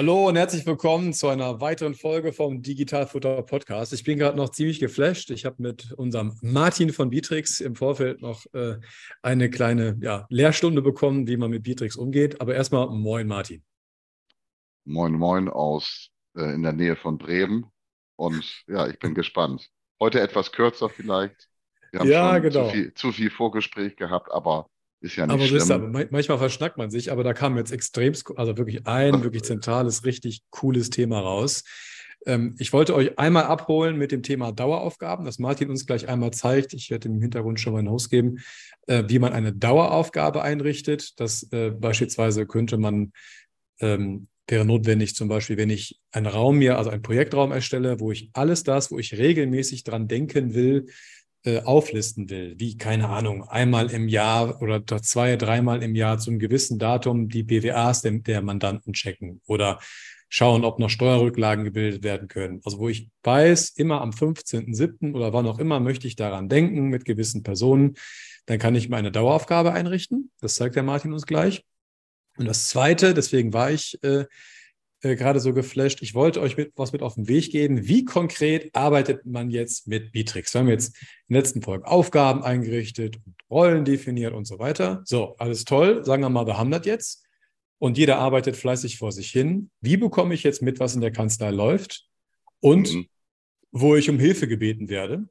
Hallo und herzlich willkommen zu einer weiteren Folge vom Digitalfutter Podcast. Ich bin gerade noch ziemlich geflasht. Ich habe mit unserem Martin von Bitrix im Vorfeld noch äh, eine kleine ja, Lehrstunde bekommen, wie man mit Bitrix umgeht. Aber erstmal moin Martin. Moin moin aus äh, in der Nähe von Bremen. Und ja, ich bin gespannt. Heute etwas kürzer vielleicht. Wir haben ja, schon genau. zu, viel, zu viel Vorgespräch gehabt, aber ist ja nicht aber schlimm. ma- manchmal verschnackt man sich, aber da kam jetzt extrem, also wirklich ein wirklich zentrales, richtig cooles Thema raus. Ähm, ich wollte euch einmal abholen mit dem Thema Daueraufgaben, das Martin uns gleich einmal zeigt. Ich werde im Hintergrund schon mal hinausgeben, äh, wie man eine Daueraufgabe einrichtet. Das äh, beispielsweise könnte man, ähm, wäre notwendig zum Beispiel, wenn ich einen Raum mir, also einen Projektraum erstelle, wo ich alles das, wo ich regelmäßig dran denken will, äh, auflisten will, wie, keine Ahnung, einmal im Jahr oder zwei, dreimal im Jahr zum gewissen Datum die BWAs der, der Mandanten checken oder schauen, ob noch Steuerrücklagen gebildet werden können. Also wo ich weiß, immer am 15.07. oder wann auch immer möchte ich daran denken mit gewissen Personen, dann kann ich mir eine Daueraufgabe einrichten. Das zeigt der Martin uns gleich. Und das Zweite, deswegen war ich äh, äh, gerade so geflasht. Ich wollte euch mit, was mit auf den Weg geben. Wie konkret arbeitet man jetzt mit Bitrix? Wir haben jetzt in der letzten Folge Aufgaben eingerichtet, und Rollen definiert und so weiter. So, alles toll. Sagen wir mal, wir haben das jetzt. Und jeder arbeitet fleißig vor sich hin. Wie bekomme ich jetzt mit, was in der Kanzlei läuft? Und Mhm. wo ich um Hilfe gebeten werde.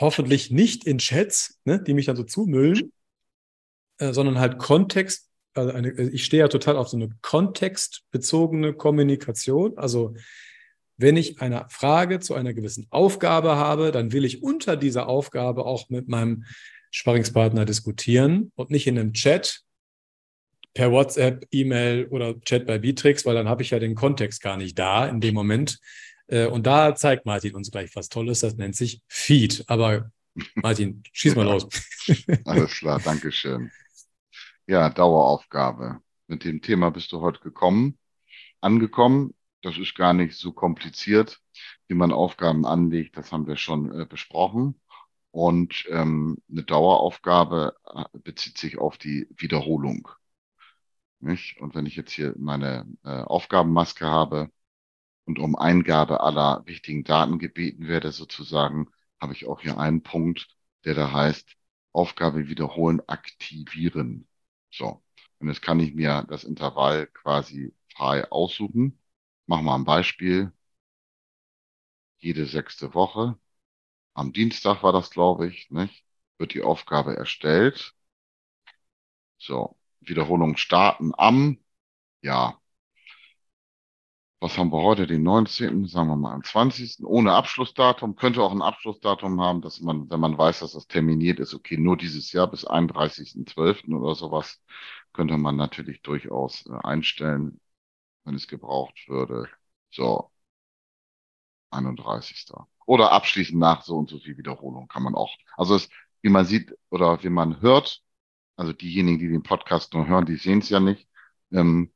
Hoffentlich nicht in Chats, ne, die mich dann so zumüllen, äh, sondern halt Kontext. Also eine, ich stehe ja total auf so eine kontextbezogene Kommunikation. Also wenn ich eine Frage zu einer gewissen Aufgabe habe, dann will ich unter dieser Aufgabe auch mit meinem Sparringspartner diskutieren und nicht in einem Chat per WhatsApp, E-Mail oder Chat bei Bitrix, weil dann habe ich ja den Kontext gar nicht da in dem Moment. Äh, Und da zeigt Martin uns gleich was Tolles, das nennt sich Feed. Aber Martin, schieß mal los. Alles klar, Dankeschön. Ja, Daueraufgabe. Mit dem Thema bist du heute gekommen, angekommen. Das ist gar nicht so kompliziert, wie man Aufgaben anlegt. Das haben wir schon äh, besprochen. Und ähm, eine Daueraufgabe äh, bezieht sich auf die Wiederholung. Nicht? Und wenn ich jetzt hier meine äh, Aufgabenmaske habe und um Eingabe aller wichtigen Daten gebeten werde, sozusagen, habe ich auch hier einen Punkt, der da heißt, Aufgabe wiederholen, aktivieren. So. Und jetzt kann ich mir das Intervall quasi frei aussuchen. Machen wir ein Beispiel. Jede sechste Woche. Am Dienstag war das, glaube ich, nicht? Wird die Aufgabe erstellt. So. Wiederholung starten am, ja. Was haben wir heute? Den 19., sagen wir mal am 20. Ohne Abschlussdatum. Könnte auch ein Abschlussdatum haben, dass man, wenn man weiß, dass das terminiert ist, okay, nur dieses Jahr bis 31.12. oder sowas, könnte man natürlich durchaus äh, einstellen, wenn es gebraucht würde. So. 31. Oder abschließend nach so und so viel Wiederholung kann man auch. Also es, wie man sieht oder wie man hört, also diejenigen, die den Podcast nur hören, die sehen es ja nicht. Ähm,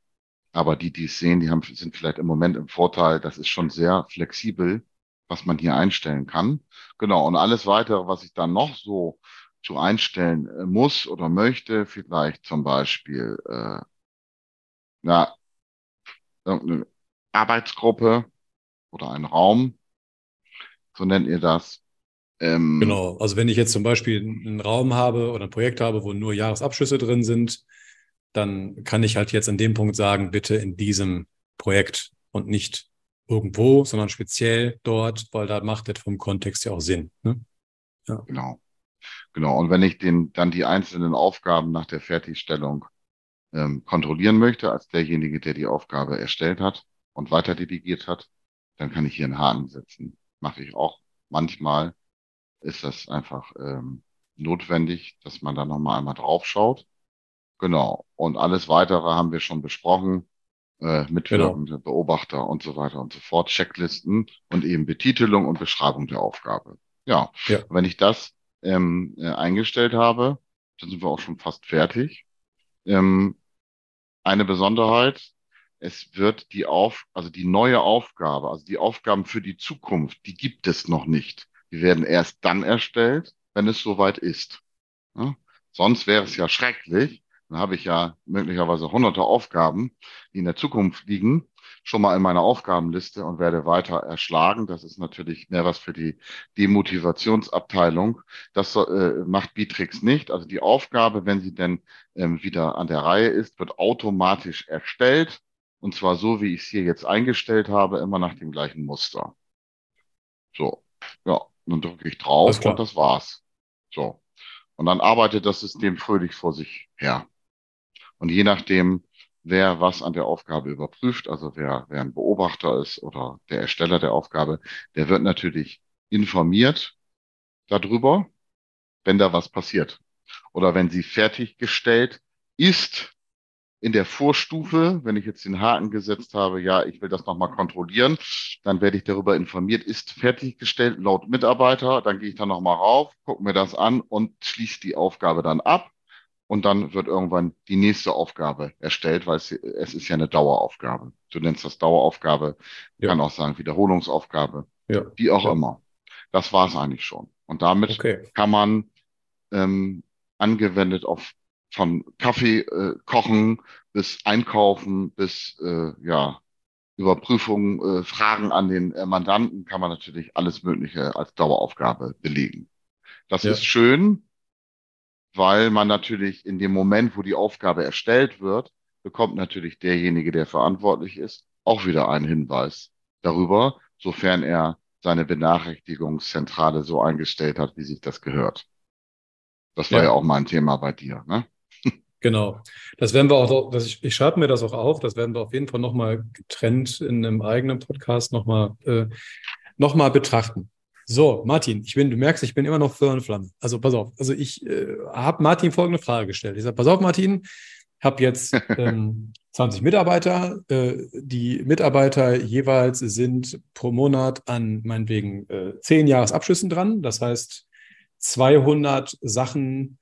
aber die, die es sehen, die haben, sind vielleicht im Moment im Vorteil. Das ist schon sehr flexibel, was man hier einstellen kann. Genau. Und alles weitere, was ich dann noch so zu einstellen äh, muss oder möchte, vielleicht zum Beispiel, äh, ja, irgendeine Arbeitsgruppe oder ein Raum. So nennt ihr das. Ähm, Genau. Also wenn ich jetzt zum Beispiel einen Raum habe oder ein Projekt habe, wo nur Jahresabschlüsse drin sind, dann kann ich halt jetzt an dem Punkt sagen, bitte in diesem Projekt und nicht irgendwo, sondern speziell dort, weil da macht das vom Kontext ja auch Sinn. Ne? Genau. Genau. Und wenn ich den, dann die einzelnen Aufgaben nach der Fertigstellung ähm, kontrollieren möchte, als derjenige, der die Aufgabe erstellt hat und weiter delegiert hat, dann kann ich hier einen Haken setzen. Mache ich auch. Manchmal ist das einfach ähm, notwendig, dass man da nochmal einmal drauf schaut. Genau. Und alles weitere haben wir schon besprochen. äh, mitwirkende genau. Beobachter und so weiter und so fort, Checklisten und eben Betitelung und Beschreibung der Aufgabe. Ja, ja. wenn ich das ähm, äh, eingestellt habe, dann sind wir auch schon fast fertig. Ähm, eine Besonderheit, es wird die auf, also die neue Aufgabe, also die Aufgaben für die Zukunft, die gibt es noch nicht. Die werden erst dann erstellt, wenn es soweit ist. Ja? Sonst wäre es ja schrecklich. Dann habe ich ja möglicherweise hunderte Aufgaben, die in der Zukunft liegen, schon mal in meiner Aufgabenliste und werde weiter erschlagen. Das ist natürlich mehr was für die Demotivationsabteilung. Das äh, macht Bitrix nicht. Also die Aufgabe, wenn sie denn ähm, wieder an der Reihe ist, wird automatisch erstellt. Und zwar so, wie ich es hier jetzt eingestellt habe, immer nach dem gleichen Muster. So, ja, dann drücke ich drauf und das war's. So. Und dann arbeitet das System fröhlich vor sich her. Und je nachdem, wer was an der Aufgabe überprüft, also wer, wer ein Beobachter ist oder der Ersteller der Aufgabe, der wird natürlich informiert darüber, wenn da was passiert. Oder wenn sie fertiggestellt ist, in der Vorstufe, wenn ich jetzt den Haken gesetzt habe, ja, ich will das nochmal kontrollieren, dann werde ich darüber informiert, ist fertiggestellt laut Mitarbeiter, dann gehe ich da nochmal rauf, gucke mir das an und schließe die Aufgabe dann ab und dann wird irgendwann die nächste Aufgabe erstellt, weil es, es ist ja eine Daueraufgabe. Du nennst das Daueraufgabe, ja. kann auch sagen Wiederholungsaufgabe, ja. wie auch ja. immer. Das war es eigentlich schon. Und damit okay. kann man ähm, angewendet auf von Kaffee äh, kochen bis Einkaufen bis äh, ja Überprüfungen, äh, Fragen an den äh, Mandanten kann man natürlich alles Mögliche als Daueraufgabe belegen. Das ja. ist schön, weil man natürlich in dem Moment, wo die Aufgabe erstellt wird, bekommt natürlich derjenige, der verantwortlich ist, auch wieder einen Hinweis darüber, sofern er seine Benachrichtigungszentrale so eingestellt hat, wie sich das gehört. Das war ja, ja auch mal ein Thema bei dir, ne? Genau. Das werden wir auch, das ich, ich schreibe mir das auch auf, das werden wir auf jeden Fall nochmal getrennt in einem eigenen Podcast nochmal äh, noch betrachten. So, Martin, ich bin, du merkst, ich bin immer noch Feuer und Flamme. Also pass auf, also ich äh, habe Martin folgende Frage gestellt. Ich sage, pass auf, Martin, habe jetzt ähm, 20 Mitarbeiter. Äh, die Mitarbeiter jeweils sind pro Monat an meinetwegen äh, 10 Jahresabschlüssen dran. Das heißt, 200 Sachen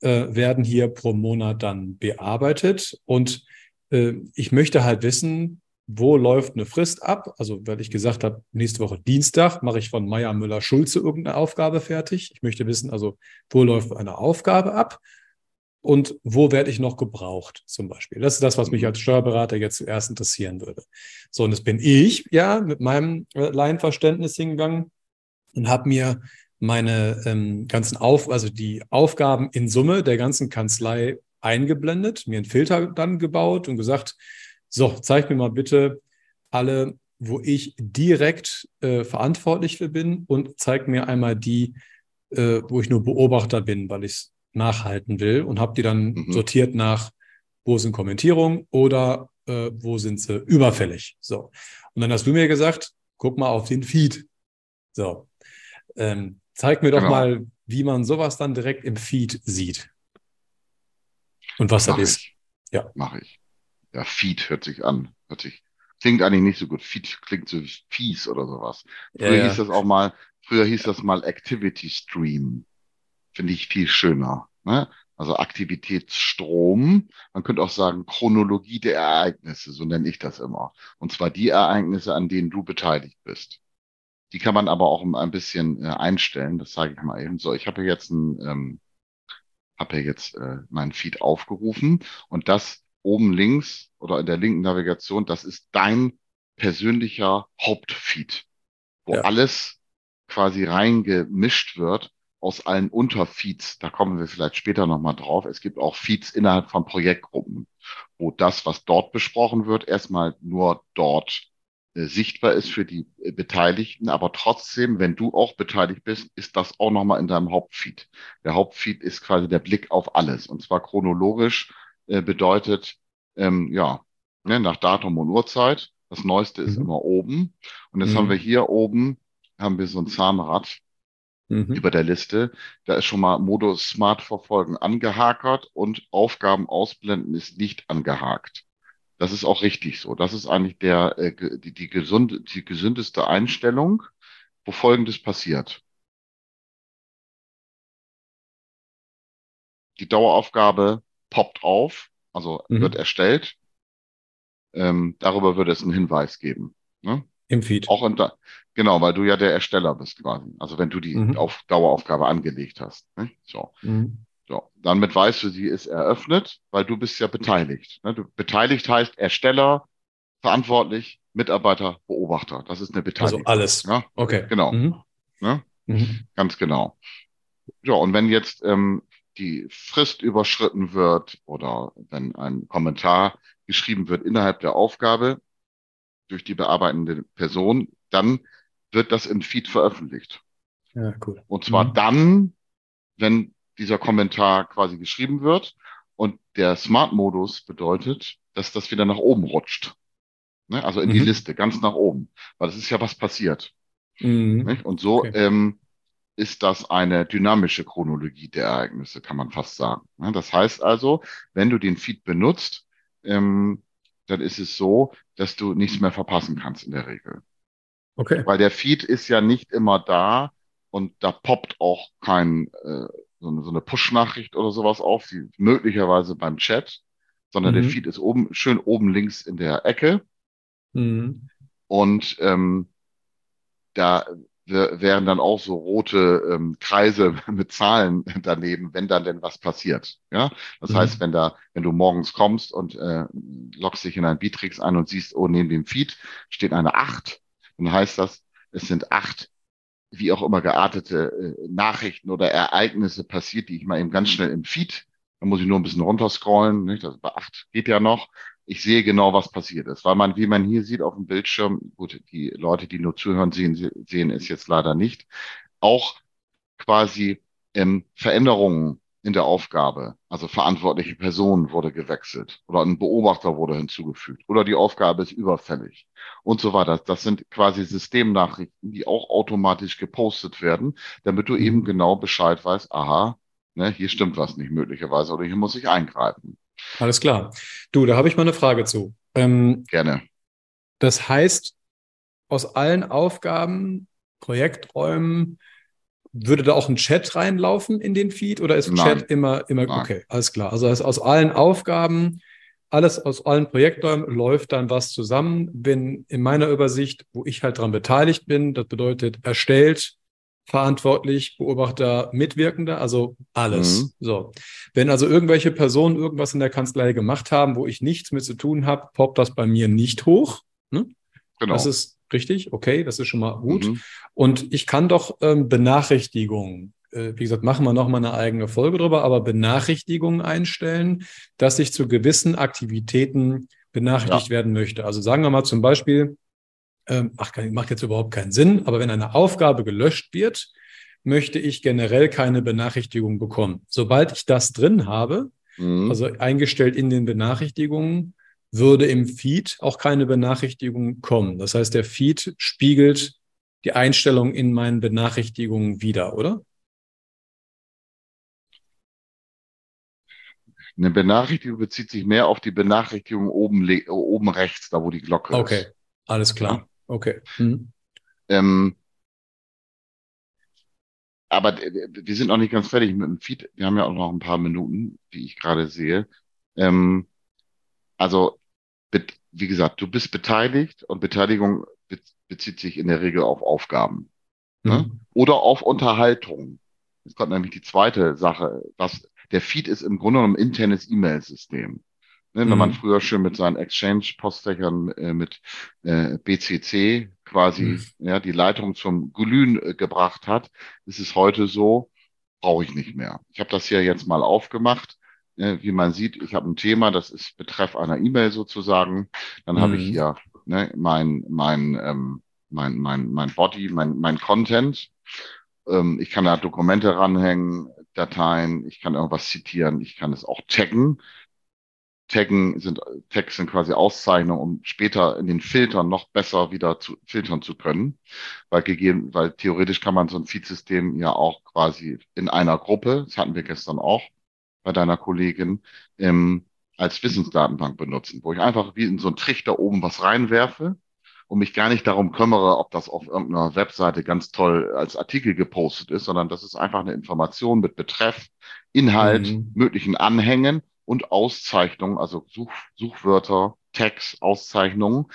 äh, werden hier pro Monat dann bearbeitet. Und äh, ich möchte halt wissen, wo läuft eine Frist ab? Also, weil ich gesagt habe, nächste Woche Dienstag mache ich von Meier Müller Schulze irgendeine Aufgabe fertig. Ich möchte wissen, also, wo läuft eine Aufgabe ab? Und wo werde ich noch gebraucht, zum Beispiel? Das ist das, was mich als Steuerberater jetzt zuerst interessieren würde. So, und das bin ich ja mit meinem äh, Laienverständnis hingegangen und habe mir meine ähm, ganzen Auf, also die Aufgaben in Summe der ganzen Kanzlei eingeblendet, mir einen Filter dann gebaut und gesagt, so, zeig mir mal bitte alle, wo ich direkt äh, verantwortlich für bin und zeig mir einmal die, äh, wo ich nur Beobachter bin, weil ich es nachhalten will und habe die dann mhm. sortiert nach, wo sind Kommentierungen oder äh, wo sind sie überfällig. So. Und dann hast du mir gesagt, guck mal auf den Feed. So. Ähm, zeig mir doch genau. mal, wie man sowas dann direkt im Feed sieht. Und was Mach das ist. Ich. Ja. Mache ich. Ja, Feed hört sich an. Hört sich, klingt eigentlich nicht so gut. Feed klingt so fies oder sowas. Früher ja, ja. hieß das auch mal, früher hieß das mal Activity Stream. Finde ich viel schöner. Ne? Also Aktivitätsstrom. Man könnte auch sagen Chronologie der Ereignisse, so nenne ich das immer. Und zwar die Ereignisse, an denen du beteiligt bist. Die kann man aber auch ein bisschen äh, einstellen. Das sage ich mal eben so. Ich habe jetzt ein, ähm, habe jetzt äh, meinen Feed aufgerufen und das oben links oder in der linken Navigation, das ist dein persönlicher Hauptfeed, wo ja. alles quasi reingemischt wird aus allen Unterfeeds. Da kommen wir vielleicht später nochmal drauf. Es gibt auch Feeds innerhalb von Projektgruppen, wo das, was dort besprochen wird, erstmal nur dort äh, sichtbar ist für die äh, Beteiligten, aber trotzdem, wenn du auch beteiligt bist, ist das auch nochmal in deinem Hauptfeed. Der Hauptfeed ist quasi der Blick auf alles und zwar chronologisch äh, bedeutet, ähm, ja, ne, nach Datum und Uhrzeit. Das Neueste ist mhm. immer oben. Und jetzt mhm. haben wir hier oben, haben wir so ein Zahnrad mhm. über der Liste. Da ist schon mal Modus Smart Verfolgen angehakert und Aufgaben ausblenden ist nicht angehakt. Das ist auch richtig so. Das ist eigentlich der, äh, die, die, gesunde, die gesündeste Einstellung, wo Folgendes passiert. Die Daueraufgabe poppt auf, also mhm. wird erstellt. Ähm, darüber würde es einen Hinweis geben. Ne? Im Feed. Auch unter, genau, weil du ja der Ersteller bist quasi. Also wenn du die mhm. auf Daueraufgabe angelegt hast. Ne? So. Mhm. So, damit weißt du, sie ist eröffnet, weil du bist ja beteiligt. Ne? Du, beteiligt heißt Ersteller, verantwortlich, Mitarbeiter, Beobachter. Das ist eine Beteiligung. Also alles. Ja? Okay. Genau. Mhm. Ne? Mhm. Ganz genau. Ja, und wenn jetzt ähm, die Frist überschritten wird oder wenn ein Kommentar geschrieben wird innerhalb der Aufgabe durch die bearbeitende Person, dann wird das im Feed veröffentlicht. Ja, cool. Und zwar mhm. dann, wenn dieser Kommentar quasi geschrieben wird. Und der Smart-Modus bedeutet, dass das wieder nach oben rutscht. Ne? Also in mhm. die Liste, ganz nach oben. Weil es ist ja was passiert. Mhm. Und so okay. ähm, ist das eine dynamische Chronologie der Ereignisse, kann man fast sagen. Das heißt also, wenn du den Feed benutzt, ähm, dann ist es so, dass du nichts mehr verpassen kannst in der Regel. Okay. Weil der Feed ist ja nicht immer da und da poppt auch kein äh, so eine, so eine Push-Nachricht oder sowas auf, die möglicherweise beim Chat, sondern mhm. der Feed ist oben, schön oben links in der Ecke. Mhm. Und ähm, da wären dann auch so rote ähm, Kreise mit Zahlen daneben, wenn dann denn was passiert. Ja, das mhm. heißt, wenn da, wenn du morgens kommst und äh, loggst dich in ein Bitrix ein und siehst, oh, neben dem Feed steht eine acht, dann heißt das, es sind acht wie auch immer geartete äh, Nachrichten oder Ereignisse passiert, die ich mal eben ganz schnell im Feed, da muss ich nur ein bisschen runterscrollen, nicht? Das bei acht geht ja noch. Ich sehe genau, was passiert ist, weil man, wie man hier sieht auf dem Bildschirm, gut, die Leute, die nur zuhören, sehen, sehen es jetzt leider nicht, auch quasi ähm, Veränderungen in der Aufgabe. Also verantwortliche Person wurde gewechselt oder ein Beobachter wurde hinzugefügt oder die Aufgabe ist überfällig und so weiter. Das sind quasi Systemnachrichten, die auch automatisch gepostet werden, damit du mhm. eben genau Bescheid weißt, aha, ne, hier stimmt was nicht möglicherweise oder hier muss ich eingreifen. Alles klar. Du, da habe ich mal eine Frage zu. Ähm, Gerne. Das heißt, aus allen Aufgaben, Projekträumen, würde da auch ein Chat reinlaufen in den Feed oder ist Nein. Chat immer, immer, Nein. okay, alles klar. Also aus allen Aufgaben, alles aus allen Projekträumen läuft dann was zusammen. Bin in meiner Übersicht, wo ich halt dran beteiligt bin, das bedeutet erstellt, verantwortlich, Beobachter, Mitwirkender, also alles. Mhm. So. Wenn also irgendwelche Personen irgendwas in der Kanzlei gemacht haben, wo ich nichts mit zu tun habe, poppt das bei mir nicht hoch. Ne? Genau. Das ist Richtig? Okay, das ist schon mal gut. Mhm. Und ich kann doch ähm, Benachrichtigungen, äh, wie gesagt, machen wir nochmal eine eigene Folge drüber, aber Benachrichtigungen einstellen, dass ich zu gewissen Aktivitäten benachrichtigt ja. werden möchte. Also sagen wir mal zum Beispiel, ähm, ach, macht jetzt überhaupt keinen Sinn, aber wenn eine Aufgabe gelöscht wird, möchte ich generell keine Benachrichtigung bekommen. Sobald ich das drin habe, mhm. also eingestellt in den Benachrichtigungen, würde im Feed auch keine Benachrichtigung kommen. Das heißt, der Feed spiegelt die Einstellung in meinen Benachrichtigungen wieder, oder? Eine Benachrichtigung bezieht sich mehr auf die Benachrichtigung oben, oben rechts, da wo die Glocke okay. ist. Okay, alles klar. Okay. Mhm. Ähm, aber wir sind noch nicht ganz fertig mit dem Feed. Wir haben ja auch noch ein paar Minuten, wie ich gerade sehe. Ähm, also, wie gesagt, du bist beteiligt und Beteiligung bezieht sich in der Regel auf Aufgaben ne? mhm. ne? oder auf Unterhaltung. Jetzt kommt nämlich die zweite Sache. Was, der Feed ist im Grunde genommen ein internes E-Mail-System. Ne, mhm. Wenn man früher schon mit seinen Exchange-Postfächern äh, mit äh, BCC quasi mhm. ja, die Leitung zum Glühen äh, gebracht hat, ist es heute so, brauche ich nicht mehr. Ich habe das hier jetzt mal aufgemacht äh, wie man sieht, ich habe ein Thema, das ist Betreff einer E-Mail sozusagen. Dann mhm. habe ich mhm. hier ne, mein, mein, ähm, mein, mein, mein Body, mein, mein Content. Ähm, ich kann da Dokumente ranhängen, Dateien, ich kann irgendwas zitieren, ich kann es auch taggen. Taggen sind, Tags sind quasi Auszeichnungen, um später in den Filtern noch besser wieder zu filtern zu können. Weil gegeben, weil theoretisch kann man so ein Feed-System ja auch quasi in einer Gruppe, das hatten wir gestern auch, bei deiner Kollegin, ähm, als Wissensdatenbank benutzen, wo ich einfach wie in so einen Trichter oben was reinwerfe und mich gar nicht darum kümmere, ob das auf irgendeiner Webseite ganz toll als Artikel gepostet ist, sondern das ist einfach eine Information mit Betreff, Inhalt, mhm. möglichen Anhängen und Auszeichnungen, also Such, Suchwörter, Tags, Auszeichnungen.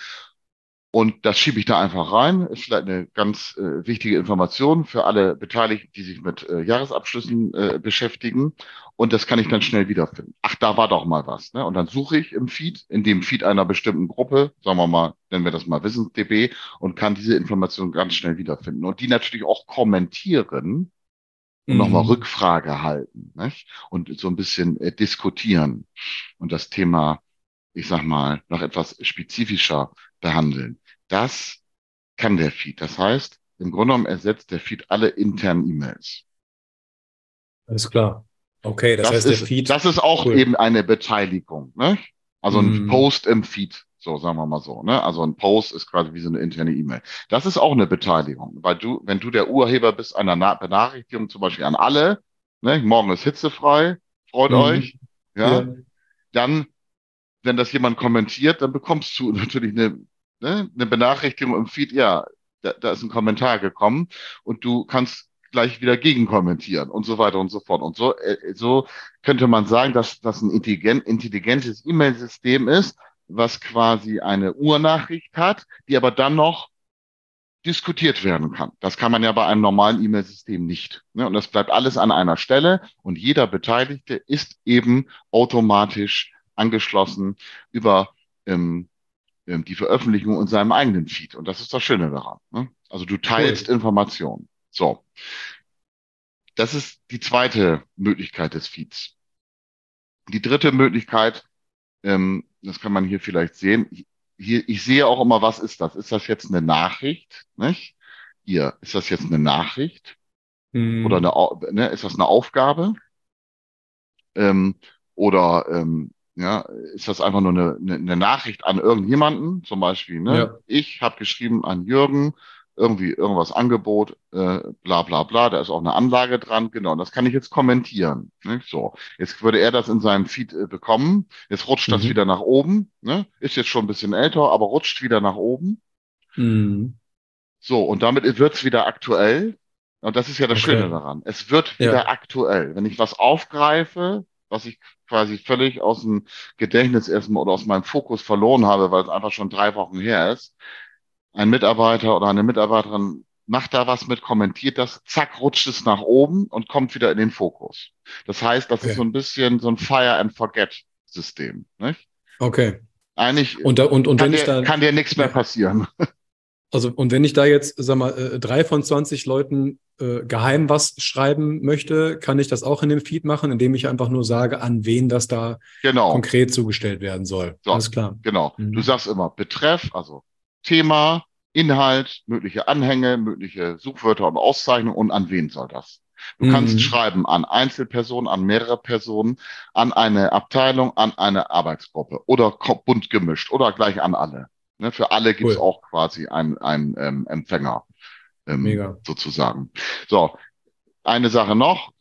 Und das schiebe ich da einfach rein. Ist vielleicht eine ganz äh, wichtige Information für alle Beteiligten, die sich mit äh, Jahresabschlüssen äh, beschäftigen. Und das kann ich dann schnell wiederfinden. Ach, da war doch mal was. Ne? Und dann suche ich im Feed, in dem Feed einer bestimmten Gruppe, sagen wir mal, nennen wir das mal WissensDB, und kann diese Information ganz schnell wiederfinden. Und die natürlich auch kommentieren und mhm. nochmal Rückfrage halten nicht? und so ein bisschen äh, diskutieren und das Thema, ich sag mal, noch etwas spezifischer behandeln. Das kann der Feed. Das heißt, im Grunde genommen ersetzt der Feed alle internen E-Mails. Alles klar. Okay, das, das heißt, ist, der Feed. Das ist auch cool. eben eine Beteiligung. Ne? Also ein mm. Post im Feed, so sagen wir mal so. Ne? Also ein Post ist quasi wie so eine interne E-Mail. Das ist auch eine Beteiligung, weil du, wenn du der Urheber bist einer Benachrichtigung, zum Beispiel an alle, ne? morgen ist hitzefrei, freut mm. euch, ja? ja, dann wenn das jemand kommentiert, dann bekommst du natürlich eine, ne, eine Benachrichtigung im Feed, ja, da, da ist ein Kommentar gekommen und du kannst gleich wieder gegenkommentieren und so weiter und so fort. Und so, äh, so könnte man sagen, dass das ein intelligent, intelligentes E-Mail-System ist, was quasi eine Urnachricht hat, die aber dann noch diskutiert werden kann. Das kann man ja bei einem normalen E-Mail-System nicht. Ne? Und das bleibt alles an einer Stelle und jeder Beteiligte ist eben automatisch angeschlossen über ähm, ähm, die Veröffentlichung in seinem eigenen Feed. Und das ist das Schöne daran. Ne? Also du teilst cool. Informationen. So. Das ist die zweite Möglichkeit des Feeds. Die dritte Möglichkeit, ähm, das kann man hier vielleicht sehen. Hier, ich sehe auch immer, was ist das? Ist das jetzt eine Nachricht? Nicht? Hier, ist das jetzt eine Nachricht? Hm. Oder eine, ne, ist das eine Aufgabe? Ähm, oder ähm, ja, ist das einfach nur eine, eine, eine Nachricht an irgendjemanden, zum Beispiel, ne? Ja. Ich habe geschrieben an Jürgen, irgendwie irgendwas Angebot, äh, bla bla bla, da ist auch eine Anlage dran, genau, das kann ich jetzt kommentieren. Ne? So, jetzt würde er das in seinem Feed äh, bekommen, jetzt rutscht mhm. das wieder nach oben, ne? ist jetzt schon ein bisschen älter, aber rutscht wieder nach oben. Mhm. So, und damit wird's wieder aktuell. Und das ist ja das okay. Schöne daran. Es wird wieder ja. aktuell. Wenn ich was aufgreife, was ich quasi völlig aus dem Gedächtnis erstmal oder aus meinem Fokus verloren habe, weil es einfach schon drei Wochen her ist. Ein Mitarbeiter oder eine Mitarbeiterin macht da was mit, kommentiert das, zack, rutscht es nach oben und kommt wieder in den Fokus. Das heißt, das okay. ist so ein bisschen so ein Fire and Forget System. Nicht? Okay. Eigentlich und, da, und, und kann, dir, da, kann dir nichts mehr passieren. Also, und wenn ich da jetzt, sag mal, äh, drei von 20 Leuten äh, geheim was schreiben möchte, kann ich das auch in dem Feed machen, indem ich einfach nur sage, an wen das da genau. konkret zugestellt werden soll. So, Alles klar. Genau. Mhm. Du sagst immer Betreff, also Thema, Inhalt, mögliche Anhänge, mögliche Suchwörter und Auszeichnungen und an wen soll das? Du mhm. kannst schreiben an Einzelpersonen, an mehrere Personen, an eine Abteilung, an eine Arbeitsgruppe oder bunt gemischt oder gleich an alle. Ne, für alle gibt es cool. auch quasi einen, einen ähm, Empfänger ähm, Mega. sozusagen. So, eine Sache noch,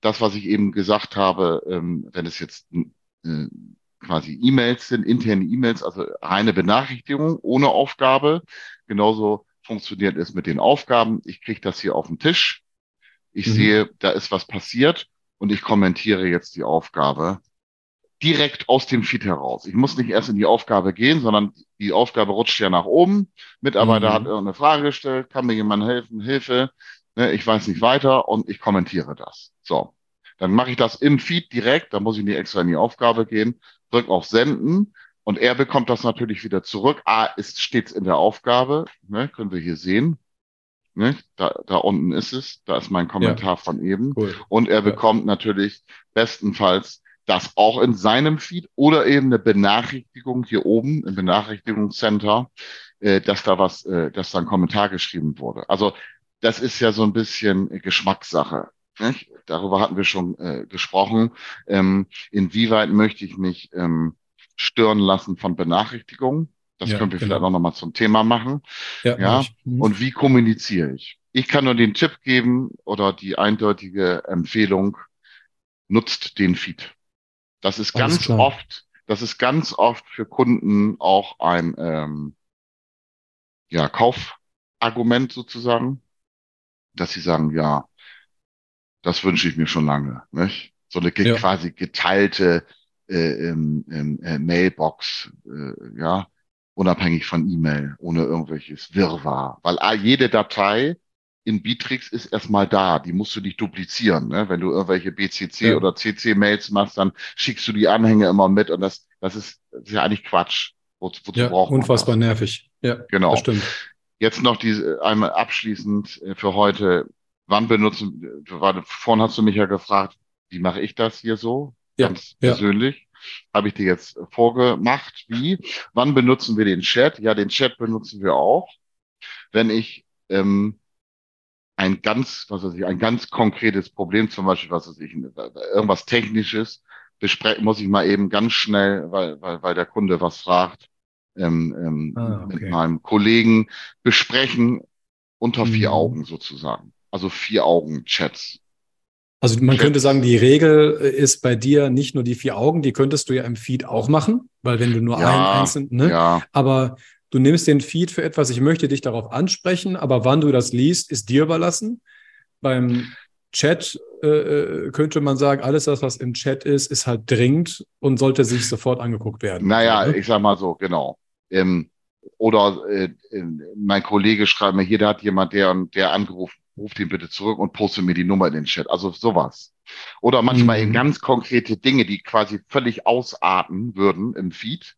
das, was ich eben gesagt habe, ähm, wenn es jetzt äh, quasi E-Mails sind, interne E-Mails, also reine Benachrichtigung ohne Aufgabe. Genauso funktioniert es mit den Aufgaben. Ich kriege das hier auf den Tisch. Ich mhm. sehe, da ist was passiert und ich kommentiere jetzt die Aufgabe direkt aus dem Feed heraus. Ich muss nicht erst in die Aufgabe gehen, sondern die Aufgabe rutscht ja nach oben. Mitarbeiter mhm. hat irgendeine Frage gestellt, kann mir jemand helfen, Hilfe, ne, ich weiß nicht weiter und ich kommentiere das. So, dann mache ich das im Feed direkt, dann muss ich nicht extra in die Aufgabe gehen, drück auf Senden und er bekommt das natürlich wieder zurück. Ah, ist stets in der Aufgabe, ne, können wir hier sehen. Ne, da, da unten ist es, da ist mein Kommentar ja. von eben. Cool. Und er bekommt ja. natürlich bestenfalls das auch in seinem Feed oder eben eine Benachrichtigung hier oben im Benachrichtigungscenter, äh, dass da was, äh, dass da ein Kommentar geschrieben wurde. Also das ist ja so ein bisschen Geschmackssache. Nicht? Darüber hatten wir schon äh, gesprochen. Ähm, inwieweit möchte ich mich ähm, stören lassen von Benachrichtigungen? Das ja, können wir genau. vielleicht auch nochmal zum Thema machen. Ja. ja? Mhm. Und wie kommuniziere ich? Ich kann nur den Tipp geben oder die eindeutige Empfehlung, nutzt den Feed. Das ist ganz oft, das ist ganz oft für Kunden auch ein ähm, ja, Kaufargument sozusagen, dass sie sagen, ja, das wünsche ich mir schon lange. Nicht? So eine ja. quasi geteilte äh, ähm, äh, Mailbox, äh, ja, unabhängig von E-Mail, ohne irgendwelches Wirrwarr. Weil ah, jede Datei in Bitrix ist erstmal da, die musst du nicht duplizieren. Ne? Wenn du irgendwelche BCC ja. oder CC-Mails machst, dann schickst du die Anhänge immer mit und das, das, ist, das ist ja eigentlich Quatsch. Wo, wozu ja, braucht unfassbar nervig. Ja, genau. Das stimmt. Jetzt noch diese einmal abschließend äh, für heute. Wann benutzen, vorhin hast du mich ja gefragt, wie mache ich das hier so? Ja, ganz ja. persönlich. Habe ich dir jetzt vorgemacht. Wie? Wann benutzen wir den Chat? Ja, den Chat benutzen wir auch. Wenn ich ähm, ein ganz, was weiß ich, ein ganz konkretes Problem, zum Beispiel, was weiß ich, irgendwas Technisches, besprechen, muss ich mal eben ganz schnell, weil, weil, weil der Kunde was fragt, ähm, ähm, ah, okay. mit meinem Kollegen besprechen unter vier mhm. Augen sozusagen. Also vier Augen Chats. Also man Chats. könnte sagen, die Regel ist bei dir nicht nur die vier Augen, die könntest du ja im Feed auch machen, weil wenn du nur ja, einen einzelnen, ne? Ja. Aber Du nimmst den Feed für etwas, ich möchte dich darauf ansprechen, aber wann du das liest, ist dir überlassen. Beim Chat äh, äh, könnte man sagen, alles das, was im Chat ist, ist halt dringend und sollte sich sofort angeguckt werden. Naja, ne? ich sag mal so, genau. Ähm, oder äh, mein Kollege schreibt mir hier, da hat jemand, der der angerufen, ruft ihn bitte zurück und poste mir die Nummer in den Chat. Also sowas. Oder manchmal mhm. eben ganz konkrete Dinge, die quasi völlig ausarten würden im Feed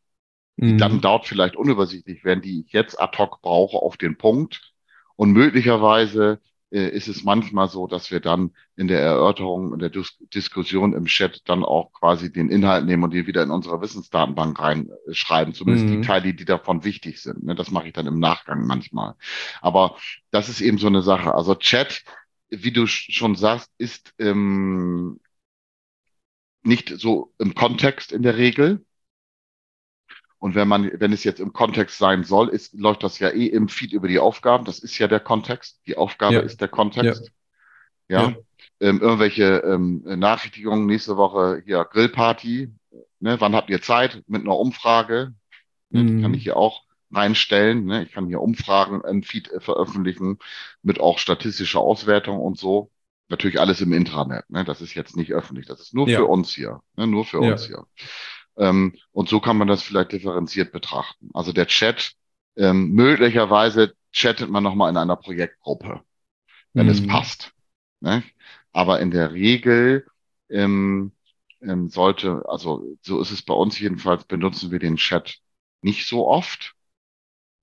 die mhm. dann dort vielleicht unübersichtlich werden, die ich jetzt ad hoc brauche auf den Punkt. Und möglicherweise äh, ist es manchmal so, dass wir dann in der Erörterung, in der Dis Diskussion im Chat dann auch quasi den Inhalt nehmen und den wieder in unsere Wissensdatenbank reinschreiben, zumindest mhm. die Teile, die davon wichtig sind. Ne? Das mache ich dann im Nachgang manchmal. Aber das ist eben so eine Sache. Also Chat, wie du schon sagst, ist ähm, nicht so im Kontext in der Regel. Und wenn man, wenn es jetzt im Kontext sein soll, ist, läuft das ja eh im Feed über die Aufgaben. Das ist ja der Kontext. Die Aufgabe ja. ist der Kontext. Ja. ja. Ähm, irgendwelche ähm, Nachrichtigungen nächste Woche hier Grillparty. Ne? Wann habt ihr Zeit? Mit einer Umfrage. Mhm. Die kann ich hier auch reinstellen. Ne? Ich kann hier Umfragen im Feed äh, veröffentlichen mit auch statistischer Auswertung und so. Natürlich alles im Intranet. Ne? Das ist jetzt nicht öffentlich. Das ist nur ja. für uns hier. Ne? Nur für uns hier. Ähm, und so kann man das vielleicht differenziert betrachten. Also der Chat, ähm, möglicherweise chattet man nochmal in einer Projektgruppe, wenn mhm. es passt. Ne? Aber in der Regel ähm, ähm, sollte, also so ist es bei uns jedenfalls, benutzen wir den Chat nicht so oft.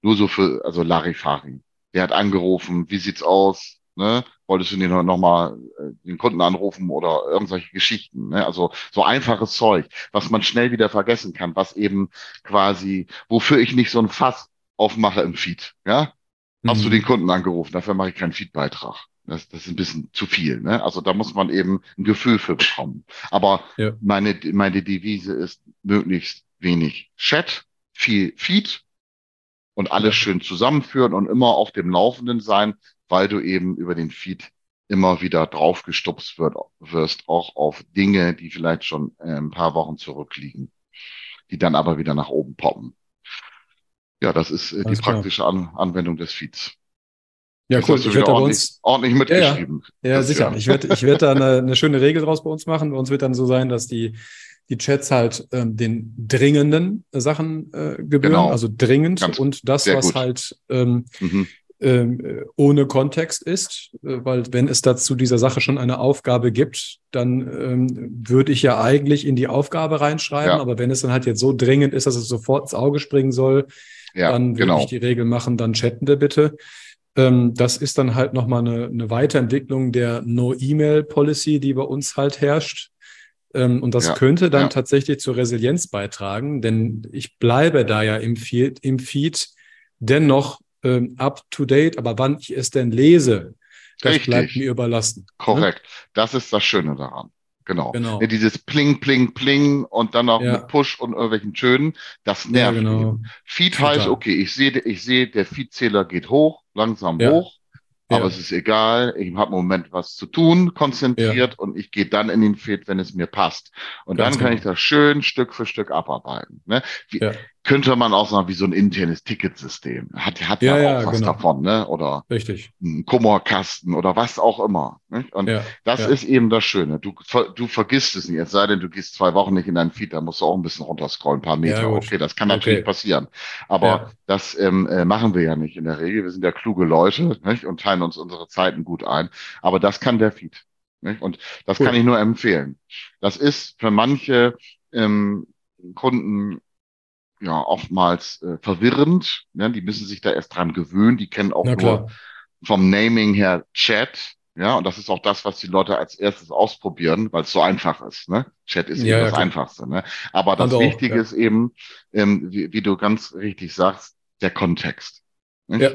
Nur so für, also Larifari. Der hat angerufen, wie sieht's aus? Ne? Wolltest du den noch mal äh, den Kunden anrufen oder irgendwelche Geschichten? Ne? Also so einfaches Zeug, was man schnell wieder vergessen kann, was eben quasi, wofür ich nicht so ein Fass aufmache im Feed. Ja, hast mhm. du den Kunden angerufen? Dafür mache ich keinen Feedbeitrag. Das, das ist ein bisschen zu viel. Ne? Also da muss man eben ein Gefühl für bekommen. Aber ja. meine, meine Devise ist möglichst wenig Chat, viel Feed und alles schön zusammenführen und immer auf dem Laufenden sein, weil du eben über den Feed immer wieder draufgestupst wird, wirst, auch auf Dinge, die vielleicht schon äh, ein paar Wochen zurückliegen, die dann aber wieder nach oben poppen. Ja, das ist äh, die praktische An Anwendung des Feeds. Ja, cool. Ich werde ordentlich, uns, ordentlich mitgeschrieben. Ja, ja. ja sicher. Ich werde ich werd da eine, eine schöne Regel draus bei uns machen. Bei uns wird dann so sein, dass die, die Chats halt ähm, den dringenden Sachen äh, gebühren, genau. also dringend Ganz, und das, was gut. halt ähm, mhm ähm, ohne Kontext ist, äh, weil wenn es dazu dieser Sache schon eine Aufgabe gibt, dann ähm, würde ich ja eigentlich in die Aufgabe reinschreiben, ja. aber wenn es dann halt jetzt so dringend ist, dass es sofort ins Auge springen soll, ja, dann würde genau. ich die Regel machen, dann chatten der bitte. Ähm, das ist dann halt nochmal eine, eine Weiterentwicklung der No-E-Mail-Policy, die bei uns halt herrscht. Ähm, und das ja, könnte dann tatsächlich zur Resilienz beitragen, denn ich bleibe da ja im Feed, im Feed dennoch ähm, up to date, aber wann ich es denn lese, das Richtig. bleibt mir überlassen. Ne? Korrekt. Ne? Das ist das Schöne daran. Genau. genau. Dieses Pling, Pling, Pling und dann noch ja. mit Push und irgendwelchen Tönen, das nervt. Ja, genau. Feed Total. heißt, okay, ich sehe, ich sehe, der Feed-Zähler geht hoch, langsam ja. hoch. aber es ist egal, ich habe im Moment was zu tun, konzentriert und ich gehe dann in den Feed, wenn es mir passt. Und Ganz dann kann genau. ich das schön Stück für Stück abarbeiten. Ne? Wie, Ja. Könnte man auch sagen, wie so ein internes Ticketsystem. Hat, hat ja, Ja, auch ja, was genau. davon, ne? Oder Richtig. ein Kummerkasten oder was auch immer. Nicht? Und Ja. das ist eben das Schöne. Du, du vergisst es nicht. Es sei denn, du gehst zwei Wochen nicht in deinen Feed, da musst du auch ein bisschen runterscrollen, ein paar Meter. Okay, das kann natürlich Okay. passieren. Aber das ähm, äh, machen wir ja nicht in der Regel. Wir sind ja kluge Leute nicht? und teilen uns unsere Zeiten gut ein. Aber das kann der Feed. Nicht? Und das Cool. kann ich nur empfehlen. Das ist für manche ähm, Kunden ja oftmals äh, verwirrend. Ne? Die müssen sich da erst dran gewöhnen. Die kennen auch nur vom Naming her Chat. Ja, und das ist auch das, was die Leute als erstes ausprobieren, weil es so einfach ist. Ne? Chat ist Ja, eben ja, das klar. Einfachste. Ne? Aber das auch, Wichtige ja. ist eben, ähm, wie, wie du ganz richtig sagst, der Kontext. Nicht? Ja.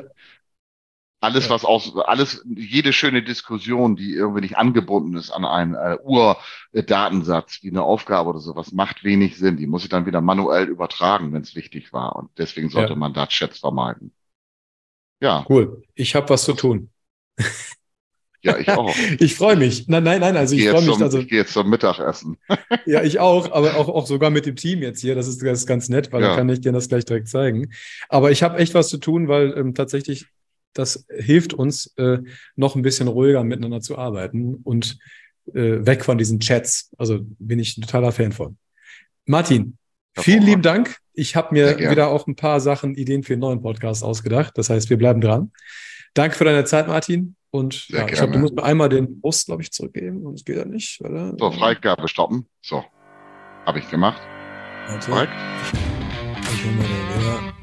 Alles, was aus, alles, jede schöne Diskussion, die irgendwie nicht angebunden ist an einen äh, Urdatensatz, wie eine Aufgabe oder sowas, macht wenig Sinn. Die muss ich dann wieder manuell übertragen, wenn es wichtig war. Und deswegen sollte Ja. man da Chats vermeiden. Ja, Cool. Ich habe was zu tun. ja, ich auch. Ich freue mich. Nein, nein, nein. Also Ich ich freue mich. zum, Also ich gehe jetzt zum Mittagessen. ja, ich auch. Aber auch, auch sogar mit dem Team jetzt hier. Das ist, das ist ganz nett, weil Ja. dann kann ich dir das gleich direkt zeigen. Aber ich habe echt was zu tun, weil ähm, tatsächlich das hilft uns, äh, noch ein bisschen ruhiger miteinander zu arbeiten und äh, weg von diesen Chats. Also bin ich ein totaler Fan von. Martin, vielen lieben Dank. Ich habe mir wieder auch ein paar Sachen, Ideen für einen neuen Podcast ausgedacht. Das heißt, wir bleiben dran. Danke für deine Zeit, Martin. Und ja, ich glaube, du musst mir einmal den Bus, glaube ich, zurückgeben. Und es geht ja nicht, oder? So, Freigabe stoppen. So, habe ich gemacht. Warte. Korrekt. Ich hole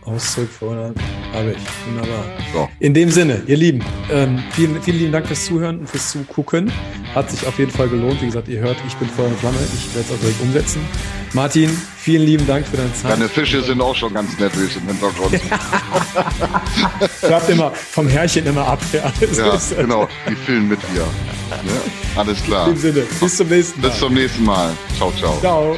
Auszug vorne. Habe ich. Wunderbar. So. In dem Sinne, ihr Lieben, ähm, vielen, vielen lieben Dank fürs Zuhören und fürs Zugucken. Hat sich auf jeden Fall gelohnt. Wie gesagt, ihr hört, ich bin Feuer und Flamme. Ich werde es auch direkt umsetzen. Martin, vielen lieben Dank für deine Zeit. Deine Fische sind auch schon ganz nervös im Hintergrund. Klappt immer vom Herrchen immer ab. Ja, ja, genau. Die filmen mit dir. Ja, alles klar. In dem Sinne, bis zum nächsten Mal. Bis zum nächsten Mal. Ciao, ciao. Ciao.